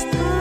スタ